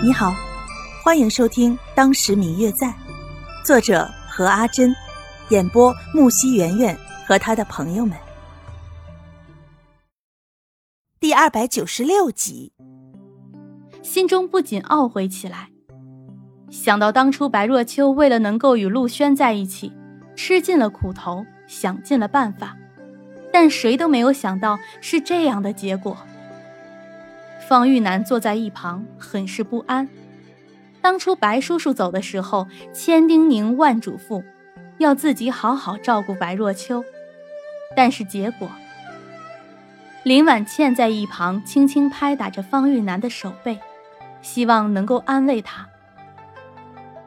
你好，欢迎收听《当时明月在》，作者何阿珍，演播木西圆圆和他的朋友们。第二百九十六集，心中不仅懊悔起来，想到当初白若秋为了能够与陆轩在一起，吃尽了苦头，想尽了办法，但谁都没有想到是这样的结果。方玉楠坐在一旁，很是不安。当初白叔叔走的时候，千叮咛万嘱咐，要自己好好照顾白若秋。但是结果，林婉倩在一旁轻轻拍打着方玉楠的手背，希望能够安慰他。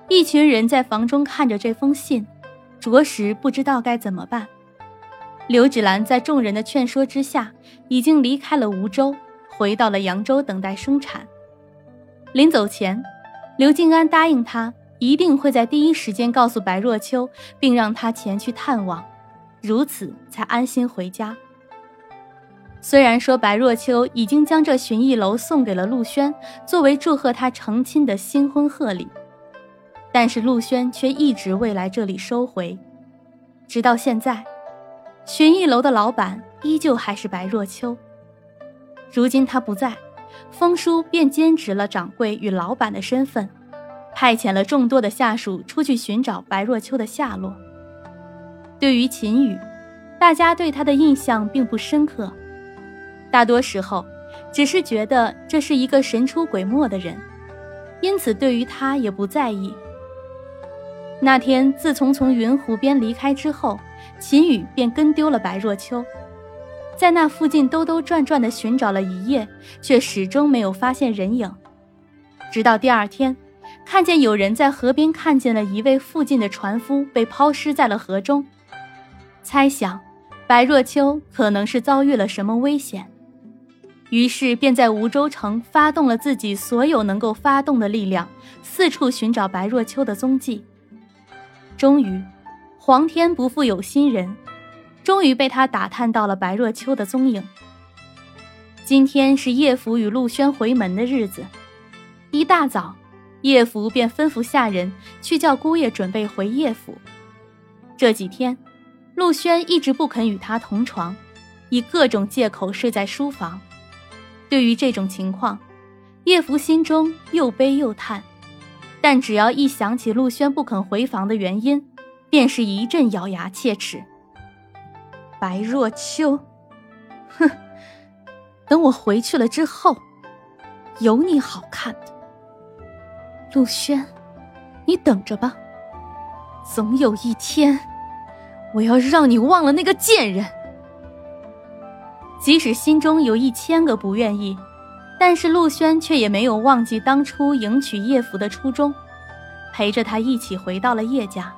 一群人在房中看着这封信，着实不知道该怎么办。刘芷兰在众人的劝说之下，已经离开了梧州。回到了扬州等待生产。临走前，刘静安答应他一定会在第一时间告诉白若秋，并让他前去探望，如此才安心回家。虽然说白若秋已经将这寻艺楼送给了陆轩，作为祝贺他成亲的新婚贺礼，但是陆轩却一直未来这里收回，直到现在，寻艺楼的老板依旧还是白若秋。如今他不在，风叔便兼职了掌柜与老板的身份，派遣了众多的下属出去寻找白若秋的下落。对于秦宇，大家对他的印象并不深刻，大多时候只是觉得这是一个神出鬼没的人，因此对于他也不在意。那天，自从从云湖边离开之后，秦宇便跟丢了白若秋。在那附近兜兜转转的寻找了一夜，却始终没有发现人影。直到第二天，看见有人在河边看见了一位附近的船夫被抛尸在了河中，猜想白若秋可能是遭遇了什么危险，于是便在梧州城发动了自己所有能够发动的力量，四处寻找白若秋的踪迹。终于，皇天不负有心人。终于被他打探到了白若秋的踪影。今天是叶福与陆轩回门的日子，一大早，叶福便吩咐下人去叫姑爷准备回叶府。这几天，陆轩一直不肯与他同床，以各种借口睡在书房。对于这种情况，叶福心中又悲又叹，但只要一想起陆轩不肯回房的原因，便是一阵咬牙切齿。白若秋，哼！等我回去了之后，有你好看的。陆轩，你等着吧，总有一天，我要让你忘了那个贱人。即使心中有一千个不愿意，但是陆轩却也没有忘记当初迎娶叶福的初衷，陪着他一起回到了叶家。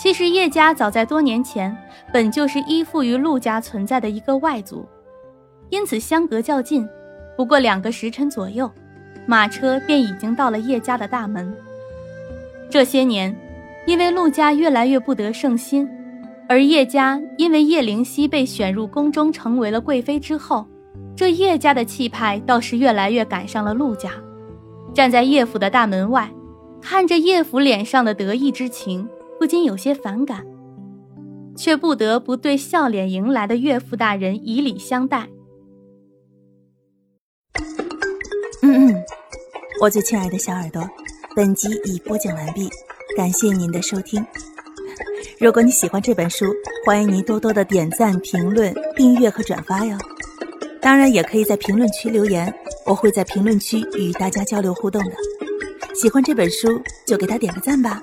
其实叶家早在多年前本就是依附于陆家存在的一个外族，因此相隔较近。不过两个时辰左右，马车便已经到了叶家的大门。这些年，因为陆家越来越不得圣心，而叶家因为叶灵溪被选入宫中成为了贵妃之后，这叶家的气派倒是越来越赶上了陆家。站在叶府的大门外，看着叶府脸上的得意之情。不禁有些反感，却不得不对笑脸迎来的岳父大人以礼相待。嗯嗯，我最亲爱的小耳朵，本集已播讲完毕，感谢您的收听。如果你喜欢这本书，欢迎您多多的点赞、评论、订阅和转发哟。当然，也可以在评论区留言，我会在评论区与大家交流互动的。喜欢这本书，就给他点个赞吧。